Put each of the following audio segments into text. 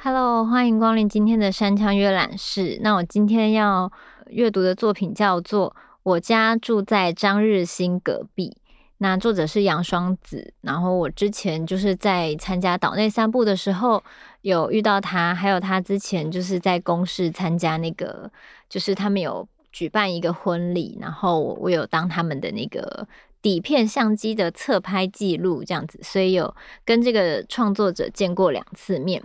Hello，欢迎光临今天的山羌阅览室。那我今天要阅读的作品叫做《我家住在张日新隔壁》。那作者是杨双子。然后我之前就是在参加岛内散步的时候有遇到他，还有他之前就是在公司参加那个，就是他们有举办一个婚礼，然后我有当他们的那个底片相机的侧拍记录这样子，所以有跟这个创作者见过两次面。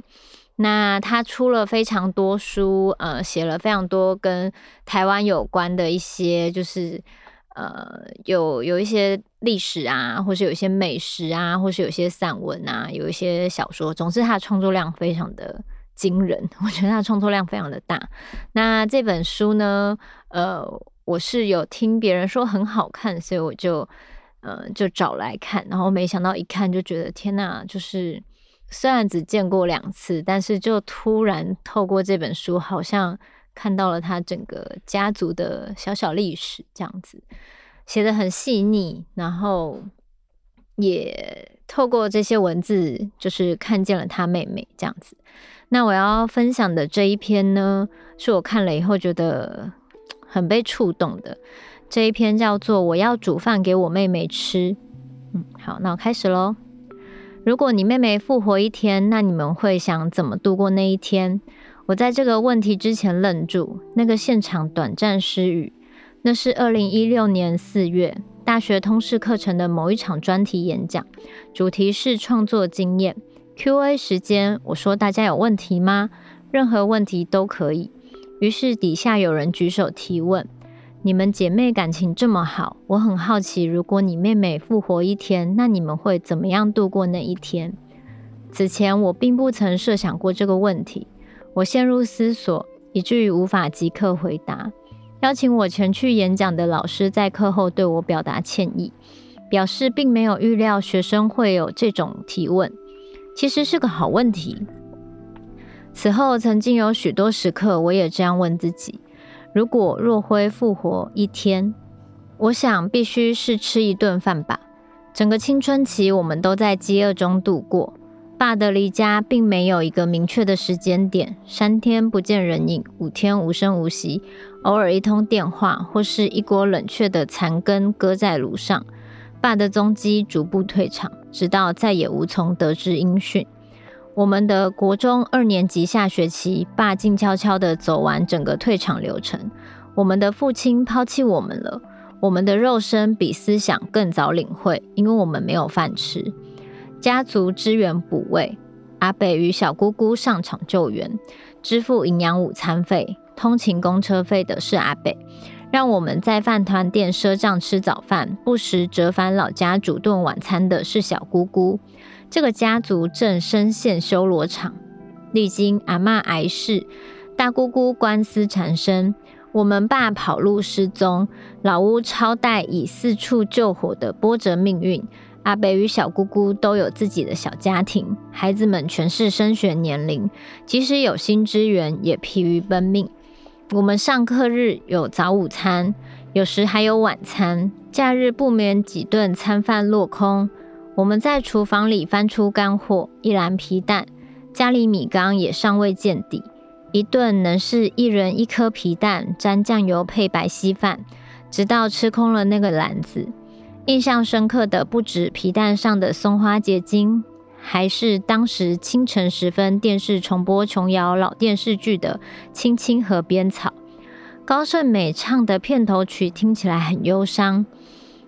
那他出了非常多书，呃，写了非常多跟台湾有关的一些，就是呃，有有一些历史啊，或是有一些美食啊，或是有一些散文啊，有一些小说。总之，他的创作量非常的惊人，我觉得他的创作量非常的大。那这本书呢，呃，我是有听别人说很好看，所以我就呃就找来看，然后没想到一看就觉得天哪，就是。虽然只见过两次，但是就突然透过这本书，好像看到了他整个家族的小小历史，这样子写得很细腻，然后也透过这些文字，就是看见了他妹妹这样子。那我要分享的这一篇呢，是我看了以后觉得很被触动的这一篇，叫做《我要煮饭给我妹妹吃》。嗯，好，那我开始喽。如果你妹妹复活一天，那你们会想怎么度过那一天？我在这个问题之前愣住，那个现场短暂失语。那是二零一六年四月，大学通识课程的某一场专题演讲，主题是创作经验。Q&A 时间，我说大家有问题吗？任何问题都可以。于是底下有人举手提问。你们姐妹感情这么好，我很好奇，如果你妹妹复活一天，那你们会怎么样度过那一天？此前我并不曾设想过这个问题，我陷入思索，以至于无法即刻回答。邀请我前去演讲的老师在课后对我表达歉意，表示并没有预料学生会有这种提问，其实是个好问题。此后曾经有许多时刻，我也这样问自己。如果若辉复活一天，我想必须是吃一顿饭吧。整个青春期，我们都在饥饿中度过。爸的离家并没有一个明确的时间点，三天不见人影，五天无声无息，偶尔一通电话，或是一锅冷却的残羹搁在炉上。爸的踪迹逐步退场，直到再也无从得知音讯。我们的国中二年级下学期，爸静悄悄地走完整个退场流程。我们的父亲抛弃我们了。我们的肉身比思想更早领会，因为我们没有饭吃。家族支援补位，阿北与小姑姑上场救援，支付营养午餐费、通勤公车费的是阿北，让我们在饭团店赊账吃早饭，不时折返老家煮顿晚餐的是小姑姑。这个家族正深陷修罗场，历经阿嬷癌逝、大姑姑官司缠身，我们爸跑路失踪，老屋超贷已四处救火的波折命运。阿北与小姑姑都有自己的小家庭，孩子们全是升学年龄，即使有心支援，也疲于奔命。我们上课日有早午餐，有时还有晚餐，假日不免几顿餐饭落空。我们在厨房里翻出干货，一篮皮蛋，家里米缸也尚未见底。一顿能是一人一颗皮蛋，沾酱油配白稀饭，直到吃空了那个篮子。印象深刻的不止皮蛋上的松花结晶，还是当时清晨时分电视重播琼瑶老电视剧的《青青河边草》，高胜美唱的片头曲听起来很忧伤。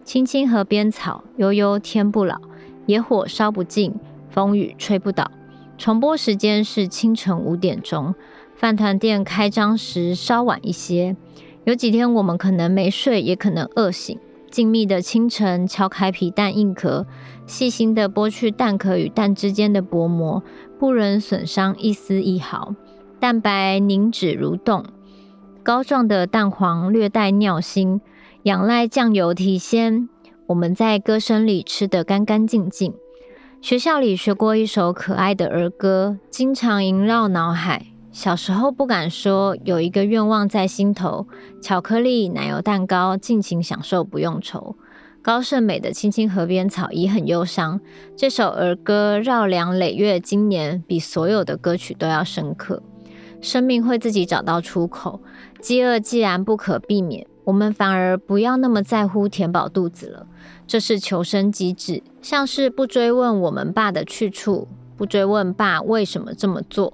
青青河边草，悠悠天不老。野火烧不尽，风雨吹不倒。重播时间是清晨五点钟，饭团店开张时稍晚一些。有几天我们可能没睡，也可能饿醒。静谧的清晨，敲开皮蛋硬壳，细心地剥去蛋壳与蛋之间的薄膜，不忍损伤一丝一毫。蛋白凝脂如冻，膏状的蛋黄略带尿腥，仰赖酱油提鲜。我们在歌声里吃得干干净净。学校里学过一首可爱的儿歌，经常萦绕脑海。小时候不敢说，有一个愿望在心头：巧克力奶油蛋糕，尽情享受不用愁。高胜美的《青青河边草》已很忧伤，这首儿歌绕梁累月，今年比所有的歌曲都要深刻。生命会自己找到出口，饥饿既然不可避免，我们反而不要那么在乎填饱肚子了。这是求生机制，像是不追问我们爸的去处，不追问爸为什么这么做，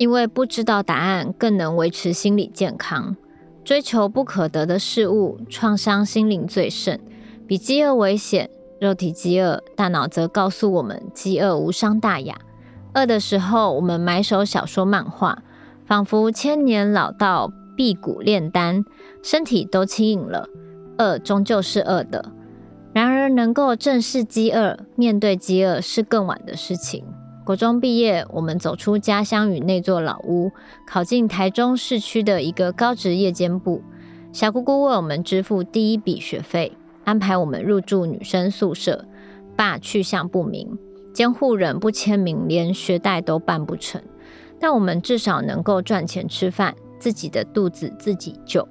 因为不知道答案更能维持心理健康。追求不可得的事物，创伤心灵最甚。比饥饿危险，肉体饥饿，大脑则告诉我们饥饿无伤大雅。饿的时候，我们埋首小说漫画，仿佛千年老道辟谷炼丹，身体都轻盈了。饿终究是饿的，然而能够正视饥饿、面对饥饿是更晚的事情。国中毕业，我们走出家乡与那座老屋，考进台中市区的一个高职夜间部。小姑姑为我们支付第一笔学费。安排我们入住女生宿舍，爸去向不明，监护人不签名，连学贷都办不成。但我们至少能够赚钱吃饭，自己的肚子自己救。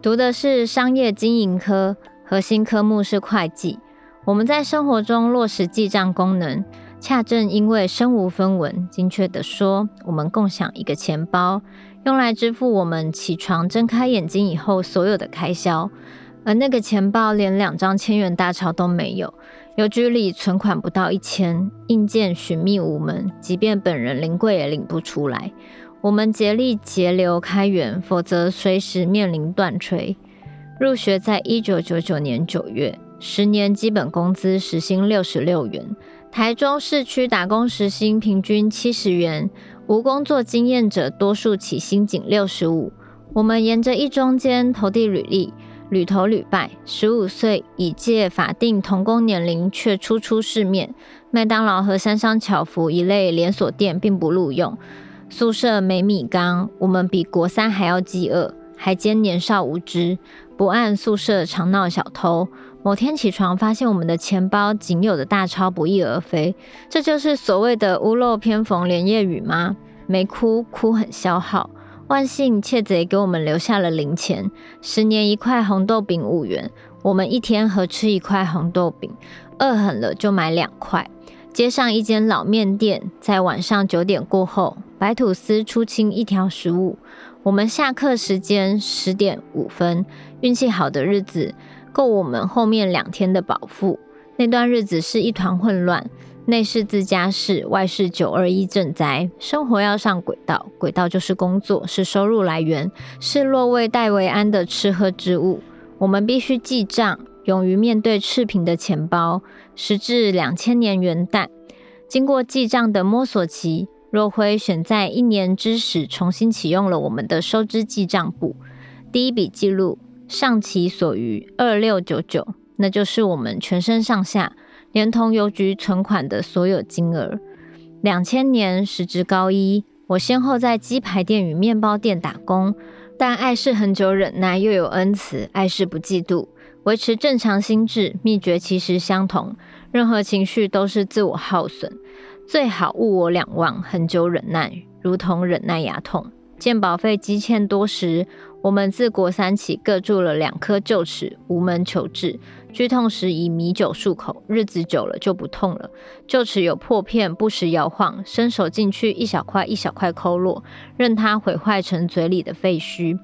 读的是商业经营科，核心科目是会计。我们在生活中落实记账功能，恰正因为身无分文，精确地说，我们共享一个钱包，用来支付我们起床睁开眼睛以后所有的开销。而那个钱包连两张千元大钞都没有，邮局里存款不到一千，硬件寻觅无门，即便本人临柜也领不出来。我们竭力节流开源，否则随时面临断炊。入学在一九九九年九月，十年基本工资时薪六十六元，台中市区打工时薪平均七十元，无工作经验者多数起薪仅六十五。我们沿着一中间投递履历。屡投屡败，十五岁已届法定童工年龄却初出世面。麦当劳和三商巧福一类连锁店并不录用。宿舍没米缸，我们比国三还要饥饿，还兼年少无知，不按宿舍常闹小偷。某天起床，发现我们的钱包仅有的大钞不翼而飞，这就是所谓的屋漏偏逢连夜雨吗？没哭，哭很消耗。万幸，窃贼给我们留下了零钱，十年一块红豆饼五元，我们一天合吃一块红豆饼，饿狠了就买两块。街上一间老面店，在晚上九点过后，白吐司出清一条十五。我们下课时间十点五分，运气好的日子够我们后面两天的饱腹。那段日子是一团混乱。内是自家事，外是九二一赈灾，生活要上轨道，轨道就是工作，是收入来源，是落位戴维安的吃喝之物。我们必须记账，勇于面对赤贫的钱包。时至两千年元旦，经过记账的摸索期，若辉选在一年之时重新启用了我们的收支记账簿。第一笔记录上期所余二六九九，那就是我们全身上下。连同邮局存款的所有金额。两千年时值高一，我先后在鸡排店与面包店打工，但爱是恒久忍耐，又有恩慈，爱是不嫉妒，维持正常心智，秘诀其实相同。任何情绪都是自我耗损，最好物我两忘，恒久忍耐，如同忍耐牙痛。健保费积欠多时，我们自国三起各蛀了两颗臼齿，无门求治。剧痛时以米酒漱口，日子久了就不痛了。臼齿有破片，不时摇晃，伸手进去一小块一小块抠落，任它毁坏成嘴里的废墟。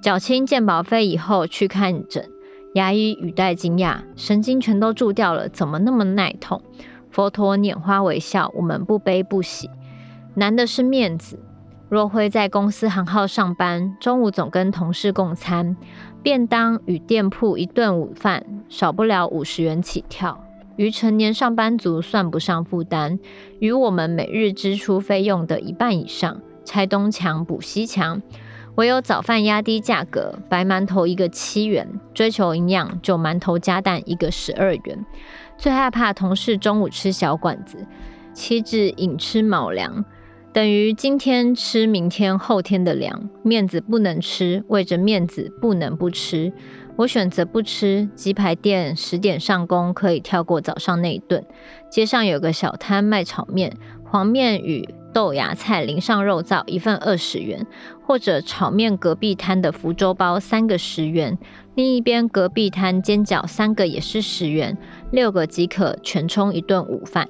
缴清健保费以后去看诊，牙医语带惊讶：神经全都蛀掉了，怎么那么耐痛？佛陀拈花微笑，我们不悲不喜。难的是面子。若辉在公司行号上班，中午总跟同事共餐。便当与店铺一顿午饭少不了五十元起跳，于成年上班族算不上负担，与我们每日支出费用的一半以上。拆东墙补西墙，唯有早饭压低价格，白馒头一个七元，追求营养就馒头加蛋一个十二元。最害怕同事中午吃小馆子，妻子隐吃卯粮。等于今天吃明天后天的粮，面子不能吃，为着面子不能不吃。我选择不吃鸡排店，十点上工可以跳过早上那一顿。街上有个小摊卖炒面，黄面与豆芽菜淋上肉燥，一份二十元；或者炒面隔壁摊的福州包，三个十元。另一边隔壁摊煎饺三个也是十元，六个即可全充一顿午饭，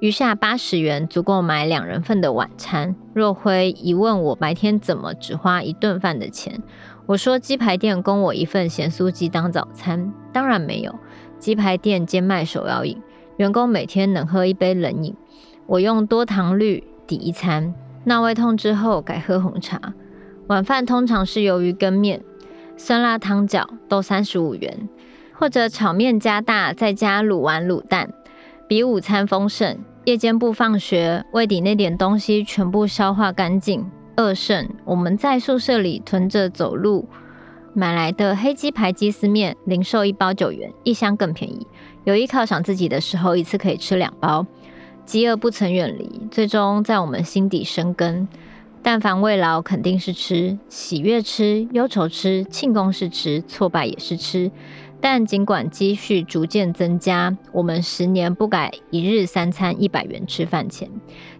余下八十元足够买两人份的晚餐。若辉疑问我白天怎么只花一顿饭的钱，我说鸡排店供我一份咸酥鸡当早餐，当然没有。鸡排店兼卖手摇饮，员工每天能喝一杯冷饮。我用多糖绿抵一餐，闹胃痛之后改喝红茶。晚饭通常是鱿鱼羹面。酸辣汤饺都三十五元，或者炒面加大，再加卤丸卤蛋，比午餐丰盛。夜间不放学，胃底那点东西全部消化干净，饿剩。我们在宿舍里囤着走路买来的黑鸡排鸡丝面，零售一包九元，一箱更便宜。有意犒赏自己的时候，一次可以吃两包。饥饿不曾远离，最终在我们心底生根。但凡未劳，肯定是吃；喜悦吃，忧愁吃，庆功是吃，挫败也是吃。但尽管积蓄逐渐增加，我们十年不改一日三餐一百元吃饭钱，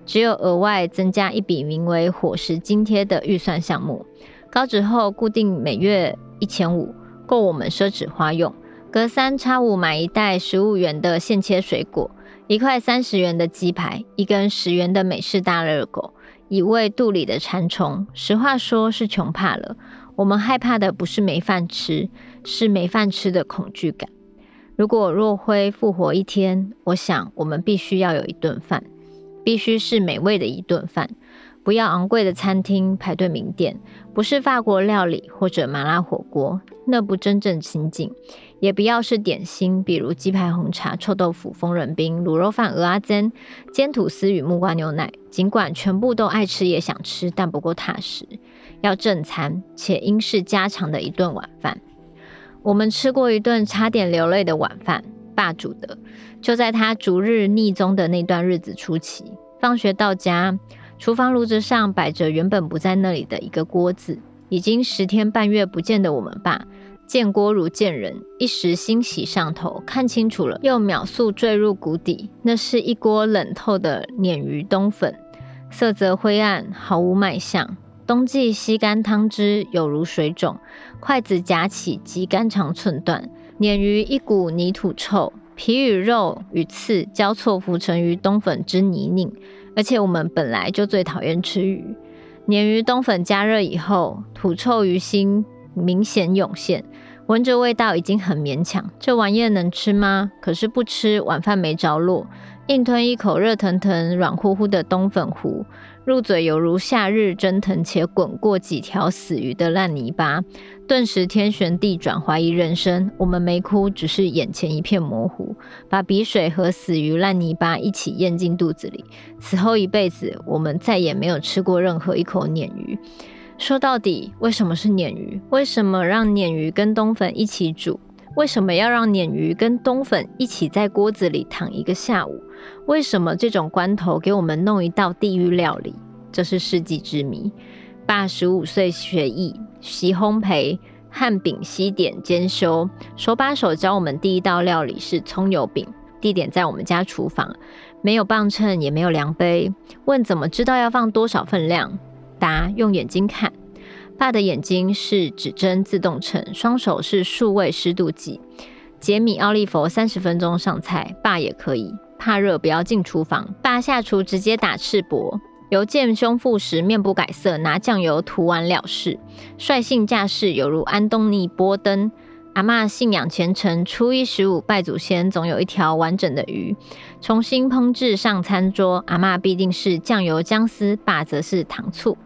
只有额外增加一笔名为伙食津贴的预算项目。高职后固定每月一千五，够我们奢侈花用。隔三差五买一袋十五元的现切水果，一块三十元的鸡排，一根十元的美式大热狗。以喂肚里的馋虫，实话说是穷怕了。我们害怕的不是没饭吃，是没饭吃的恐惧感。如果若辉复活一天，我想我们必须要有一顿饭，必须是美味的一顿饭。不要昂贵的餐厅排队名店，不是法国料理或者麻辣火锅，那不真正亲近。也不要是点心，比如鸡排、红茶、臭豆腐、丰润饼、卤肉饭、蚵仔煎、煎吐司与木瓜牛奶。尽管全部都爱吃，也想吃，但不够踏实。要正餐，且应是家常的一顿晚饭。我们吃过一顿差点流泪的晚饭，爸煮的。就在他逐日逆宗的那段日子初期，放学到家，厨房炉子上摆着原本不在那里的一个锅子，已经十天半月不见的我们爸。见锅如见人，一时欣喜上头，看清楚了，又秒速坠入谷底。那是一锅冷透的鲶鱼冬粉，色泽灰暗，毫无卖相。冬季吸干汤汁，有如水肿，筷子夹起即肝肠寸断。鲶鱼一股泥土臭，皮与肉与刺交错浮沉于冬粉之泥泞。而且我们本来就最讨厌吃鱼，鲶鱼冬粉加热以后，土臭鱼腥明显涌现。闻着味道已经很勉强，这玩意能吃吗？可是不吃，晚饭没着落。硬吞一口热腾腾、软乎乎的冬粉糊，入嘴犹如夏日蒸腾且滚过几条死鱼的烂泥巴，顿时天旋地转，怀疑人生。我们没哭，只是眼前一片模糊，把鼻水和死鱼烂泥巴一起咽进肚子里。此后一辈子，我们再也没有吃过任何一口鲶鱼。说到底，为什么是鲶鱼？为什么让鲶鱼跟冬粉一起煮？为什么要让鲶鱼跟冬粉一起在锅子里躺一个下午？为什么这种关头给我们弄一道地狱料理？这是世纪之谜。爸十五岁学艺，习烘焙、汉饼、西点、兼修，手把手教我们第一道料理是葱油饼。地点在我们家厨房，没有磅秤，也没有量杯。问怎么知道要放多少分量？答：用眼睛看。爸的眼睛是指针自动秤，双手是数位湿度计。杰米奥利佛三十分钟上菜，爸也可以。怕热不要进厨房。爸下厨直接打赤膊，油见胸腹时面不改色，拿酱油涂完了事。率性架势犹如安东尼波登。阿嬷信仰虔诚，初一十五拜祖先，总有一条完整的鱼。重新烹制上餐桌，阿嬷必定是酱油姜丝，爸则是糖醋、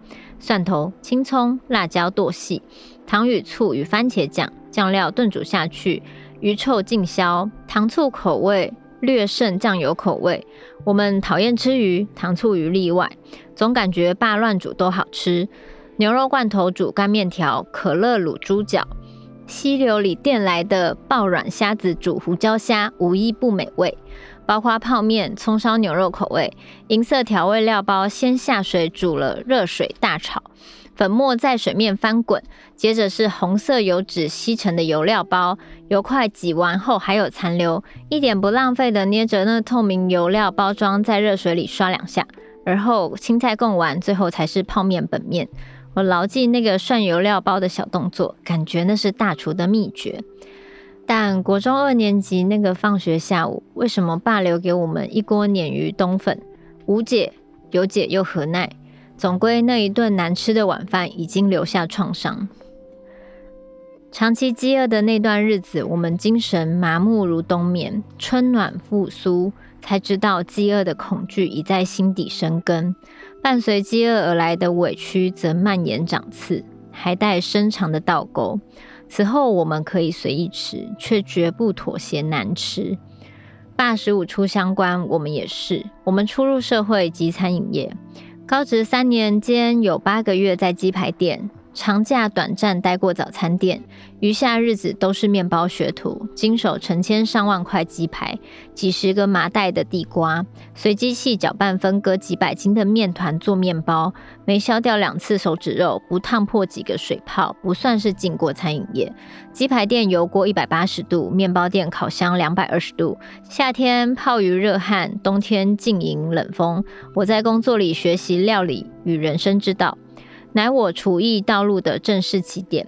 蒜头、青葱、辣椒剁细，糖与醋与番茄酱酱料炖煮下去，鱼臭尽消。糖醋口味略胜酱油口味。我们讨厌吃鱼，糖醋鱼例外。总感觉爸乱煮都好吃。牛肉罐头煮干面条，可乐卤猪脚。溪流里电来的爆软虾子煮胡椒虾，无一不美味。包括泡面、葱烧牛肉口味，银色调味料包先下水煮了，热水大炒，粉末在水面翻滚，接着是红色油脂吸成的油料包，油块挤完后还有残留，一点不浪费的捏着那透明油料包装，在热水里刷两下，而后青菜供完，最后才是泡面本面。我牢记那个涮油料包的小动作，感觉那是大厨的秘诀。但国中二年级那个放学下午，为什么爸留给我们一锅鲶鱼冬粉？无解，有解又何奈？总归那一顿难吃的晚饭已经留下创伤。长期饥饿的那段日子，我们精神麻木如冬眠，春暖复苏，才知道饥饿的恐惧已在心底生根。伴随饥饿而来的委屈，则蔓延长刺，还带深长的倒钩。此后，我们可以随意吃，却绝不妥协难吃。八十五出相关，我们也是。我们初入社会及餐饮业，高职三年间有八个月在鸡排店。长假短暂待过早餐店，余下日子都是面包学徒，经手成千上万块鸡排，几十个麻袋的地瓜，随机器搅拌分割几百斤的面团做面包，没削掉两次手指肉，不烫破几个水泡，不算是进过餐饮业。鸡排店油锅一百八十度，面包店烤箱两百二十度，夏天泡于热汗，冬天静迎冷风。我在工作里学习料理与人生之道。乃我厨艺道路的正式起点。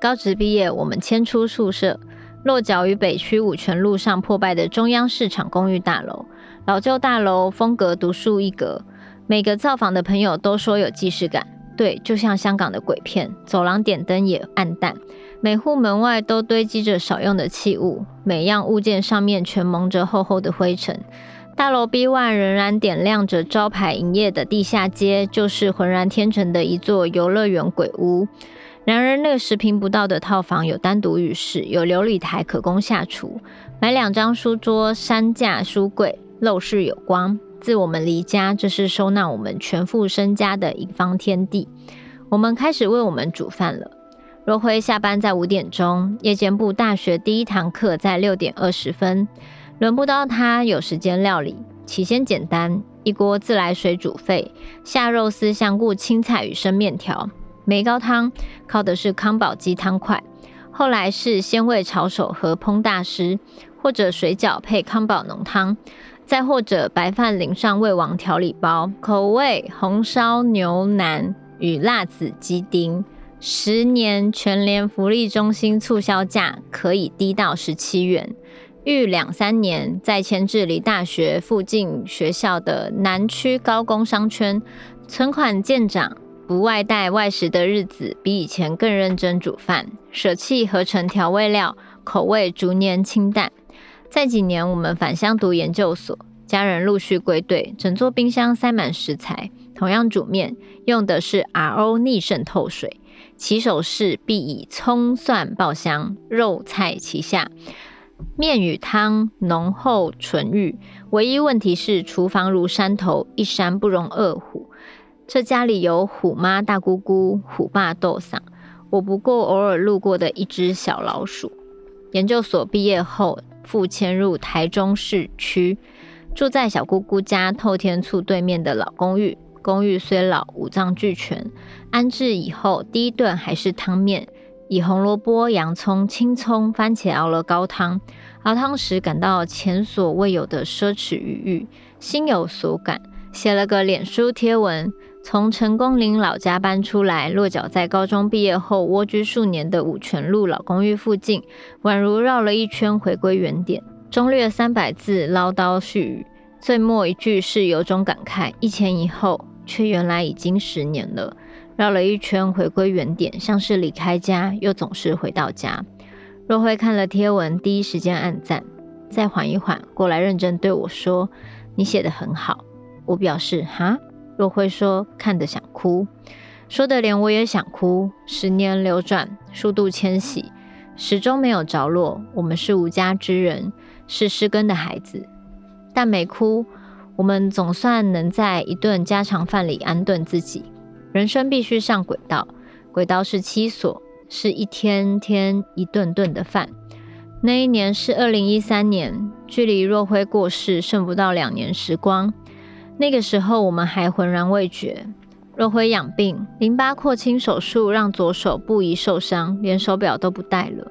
高职毕业，我们迁出宿舍，落脚于北区五权路上破败的中央市场公寓大楼。老旧大楼风格独树一格，每个造访的朋友都说有既视感。对，就像香港的鬼片。走廊点灯也暗淡，每户门外都堆积着少用的器物，每样物件上面全蒙着厚厚的灰尘。大楼 B1 仍然点亮着招牌营业的地下街，就是浑然天成的一座游乐园鬼屋。然而，那个十坪不到的套房有单独浴室，有琉璃台可供下厨，买两张书桌、三架书柜，陋室有光。自我们离家，这是收纳我们全副身家的一方天地。我们开始为我们煮饭了。若辉下班在五点钟，夜间部大学第一堂课在六点二十分。轮不到他有时间料理，起先简单，一锅自来水煮沸，下肉丝、香菇、青菜与生面条。梅高汤靠的是康宝鸡汤块，后来是鲜味炒手和烹大师，或者水饺配康宝浓汤，再或者白饭淋上味王调理包，口味红烧牛腩与辣子鸡丁。十年全联福利中心促销价可以低到十七元。逾两三年，再迁至离大学附近学校的南区高工商圈，存款渐长，不外带外食的日子，比以前更认真煮饭，舍弃合成调味料，口味逐年清淡。再几年，我们返乡读研究所，家人陆续归队，整座冰箱塞满食材。同样煮面，用的是 RO 逆渗透水，起手式必以葱蒜爆香，肉菜齐下。面与汤浓厚醇郁，唯一问题是厨房如山头，一山不容二虎。这家里有虎妈大姑姑、虎爸豆嗓，我不过偶尔路过的一只小老鼠。研究所毕业后，复迁入台中市区，住在小姑姑家透天厝对面的老公寓。公寓虽老，五脏俱全，安置以后，第一顿还是汤面。以红萝卜、洋葱、青葱、番茄熬了高汤，熬汤时感到前所未有的奢侈余裕，心有所感，写了个脸书贴文。从成功林老家搬出来，落脚在高中毕业后蜗居数年的五权路老公寓附近，宛如绕了一圈回归原点。中略三百字唠叨絮语，最末一句是有种感慨：一前一后，却原来已经十年了。绕了一圈，回归原点，像是离开家，又总是回到家。若慧看了贴文，第一时间按赞，再缓一缓，过来认真对我说：“你写得很好。”我表示：“哈。”若慧说：“看得想哭。”说得连我也想哭。十年流转，数度迁徙，始终没有着落。我们是无家之人，是失根的孩子，但没哭。我们总算能在一顿家常饭里安顿自己。人生必须上轨道，轨道是七所，是一天天一顿顿的饭。那一年是二零一三年，距离若辉过世剩不到两年时光。那个时候我们还浑然未觉。若辉养病，淋巴廓清手术让左手不宜受伤，连手表都不戴了。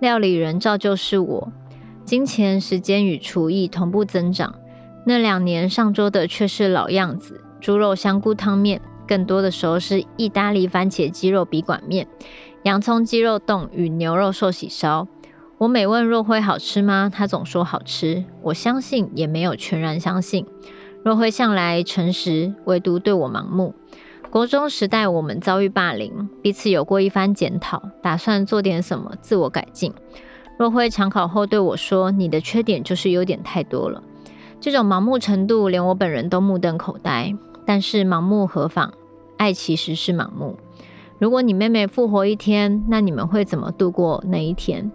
料理人照旧是我，金钱、时间与厨艺同步增长。那两年上桌的却是老样子。猪肉香菇汤面，更多的时候是意大利番茄鸡肉笔管面、洋葱鸡肉冻与牛肉寿喜烧。我每问若辉好吃吗？他总说好吃。我相信，也没有全然相信。若辉向来诚实，唯独对我盲目。国中时代，我们遭遇霸凌，彼此有过一番检讨，打算做点什么自我改进。若辉常考后对我说：“你的缺点就是优点太多了。”这种盲目程度，连我本人都目瞪口呆。但是盲目何妨？爱其实是盲目。如果你妹妹复活一天，那你们会怎么度过那一天？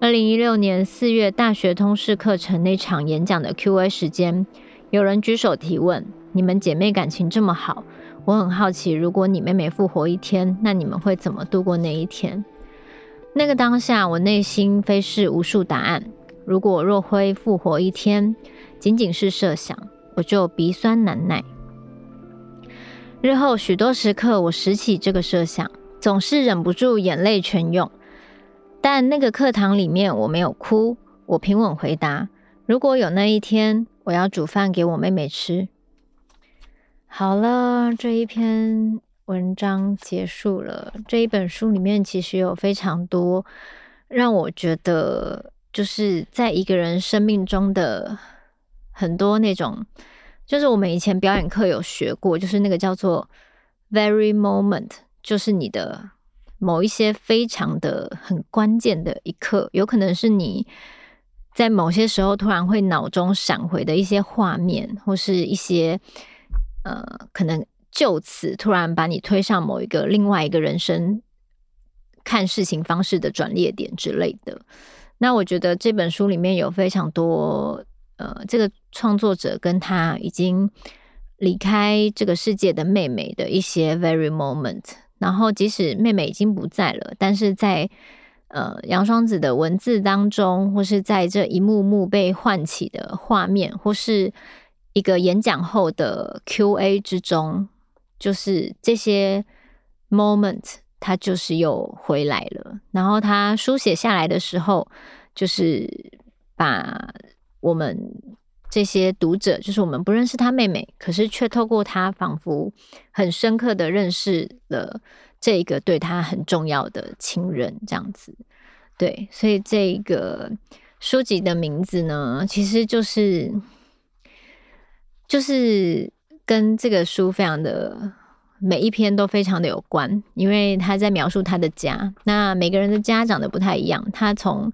二零一六年四月大学通识课程那场演讲的 Q&A 时间，有人举手提问：“你们姐妹感情这么好，我很好奇，如果你妹妹复活一天，那你们会怎么度过那一天？”那个当下，我内心飞逝无数答案。如果若辉复活一天，仅仅是设想，我就鼻酸难耐。日后许多时刻，我拾起这个设想，总是忍不住眼泪全涌。但那个课堂里面，我没有哭，我平稳回答：“如果有那一天，我要煮饭给我妹妹吃。”好了，这一篇文章结束了。这一本书里面其实有非常多让我觉得，就是在一个人生命中的很多那种，就是我们以前表演课有学过，就是那个叫做 “very moment”，就是你的。某一些非常的很关键的一刻，有可能是你在某些时候突然会脑中闪回的一些画面，或是一些呃，可能就此突然把你推上某一个另外一个人生看事情方式的转捩点之类的。那我觉得这本书里面有非常多呃，这个创作者跟他已经离开这个世界的妹妹的一些 very moment。然后，即使妹妹已经不在了，但是在呃杨双子的文字当中，或是在这一幕幕被唤起的画面，或是一个演讲后的 Q&A 之中，就是这些 moment，他就是又回来了。然后他书写下来的时候，就是把我们。这些读者就是我们不认识他妹妹，可是却透过他，仿佛很深刻的认识了这个对他很重要的亲人，这样子。对，所以这个书籍的名字呢，其实就是就是跟这个书非常的每一篇都非常的有关，因为他在描述他的家，那每个人的家长得不太一样，他从。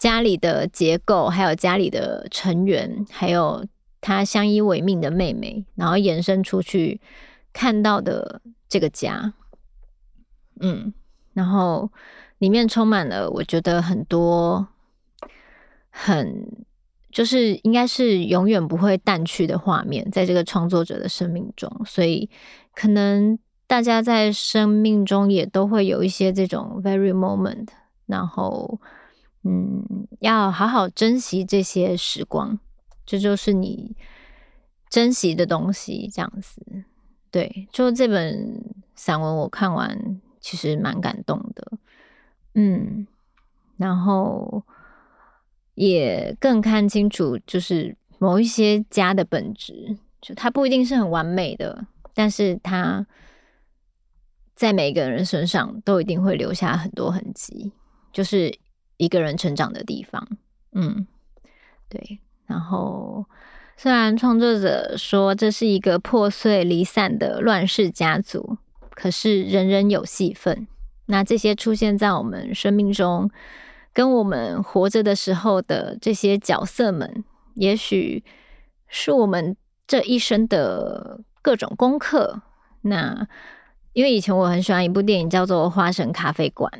家里的结构，还有家里的成员，还有他相依为命的妹妹，然后延伸出去看到的这个家，嗯，然后里面充满了我觉得很多很就是应该是永远不会淡去的画面，在这个创作者的生命中，所以可能大家在生命中也都会有一些这种 very moment，然后。嗯，要好好珍惜这些时光，这就是你珍惜的东西。这样子，对，就这本散文我看完，其实蛮感动的。嗯，然后也更看清楚，就是某一些家的本质，就它不一定是很完美的，但是它在每个人身上都一定会留下很多痕迹，就是。一个人成长的地方，嗯，对。然后，虽然创作者说这是一个破碎离散的乱世家族，可是人人有戏份。那这些出现在我们生命中，跟我们活着的时候的这些角色们，也许是我们这一生的各种功课。那因为以前我很喜欢一部电影，叫做《花神咖啡馆》。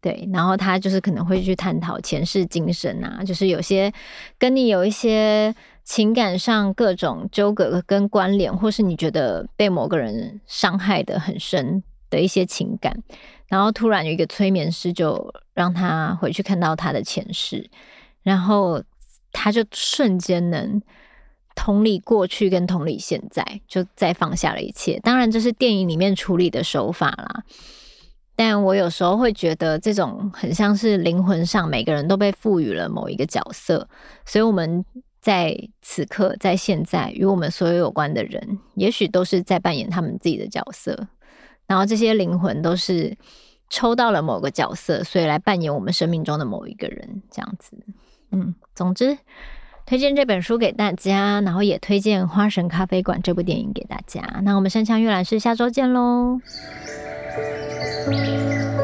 对，然后他就是可能会去探讨前世今生啊，就是有些跟你有一些情感上各种纠葛跟关联，或是你觉得被某个人伤害得很深的一些情感，然后突然有一个催眠师就让他回去看到他的前世，然后他就瞬间能同理过去跟同理现在，就再放下了一切。当然，这是电影里面处理的手法啦。但我有时候会觉得，这种很像是灵魂上每个人都被赋予了某一个角色，所以我们在此刻，在现在，与我们所有有关的人，也许都是在扮演他们自己的角色。然后这些灵魂都是抽到了某个角色，所以来扮演我们生命中的某一个人，这样子。嗯，总之推荐这本书给大家，然后也推荐《花神咖啡馆》这部电影给大家。那我们山羌阅览室下周见喽。Thank you.